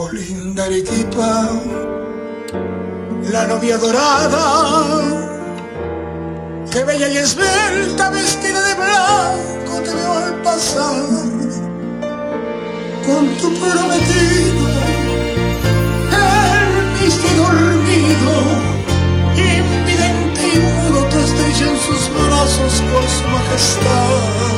Oh linda Arequipa, la novia dorada, que bella y esbelta, vestida de blanco, te veo al pasar con tu prometido, el mistico dormido, invidente y mudo, te estrella en sus brazos por su majestad,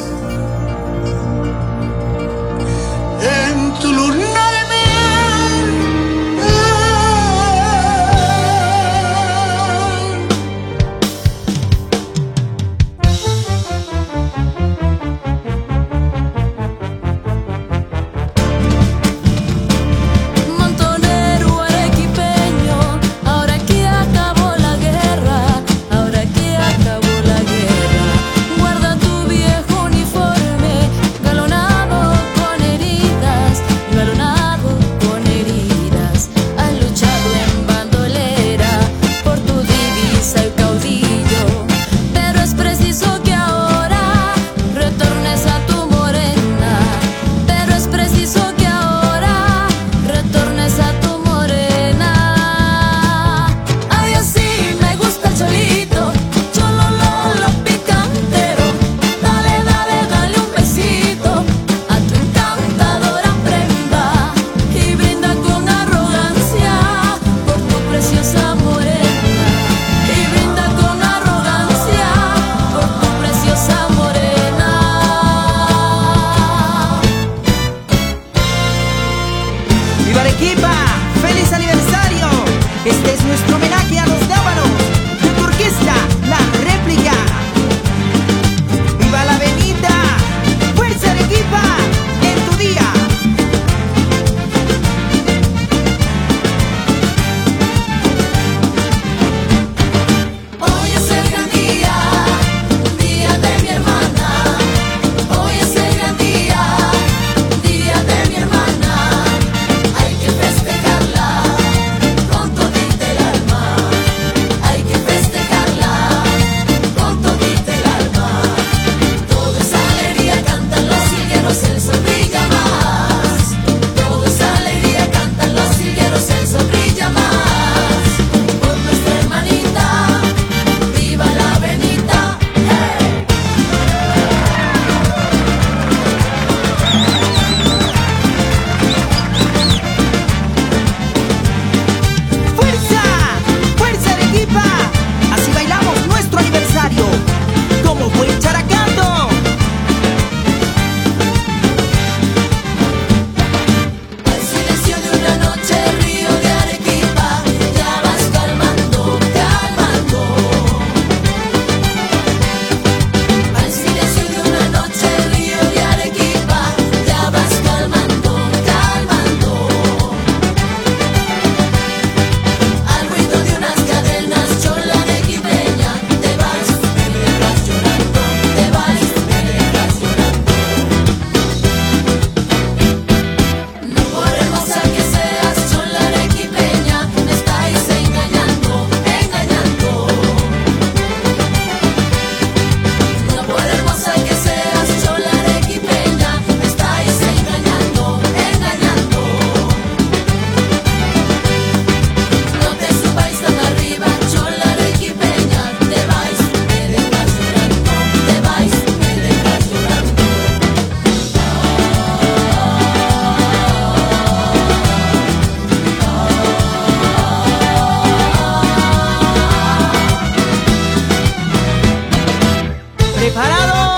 ¿Preparados?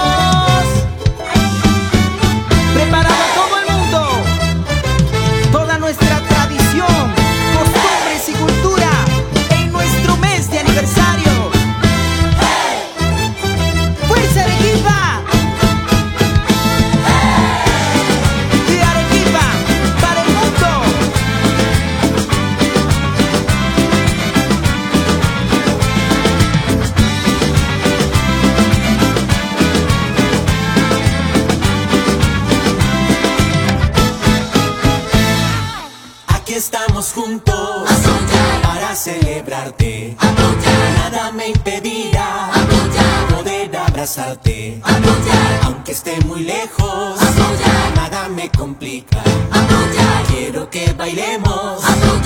Estamos juntos para celebrarte. Nada me impedirá poder abrazarte. Aunque esté muy lejos, nada me complica. Quiero que bailemos con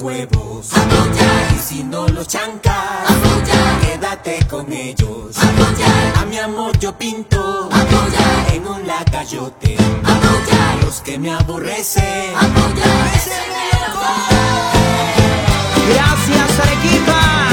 huevos. Y si no los chancas, quédate con ellos. A mi amor yo pinto en un lacayote. Los que me aborrecen, Gracias Arequipa.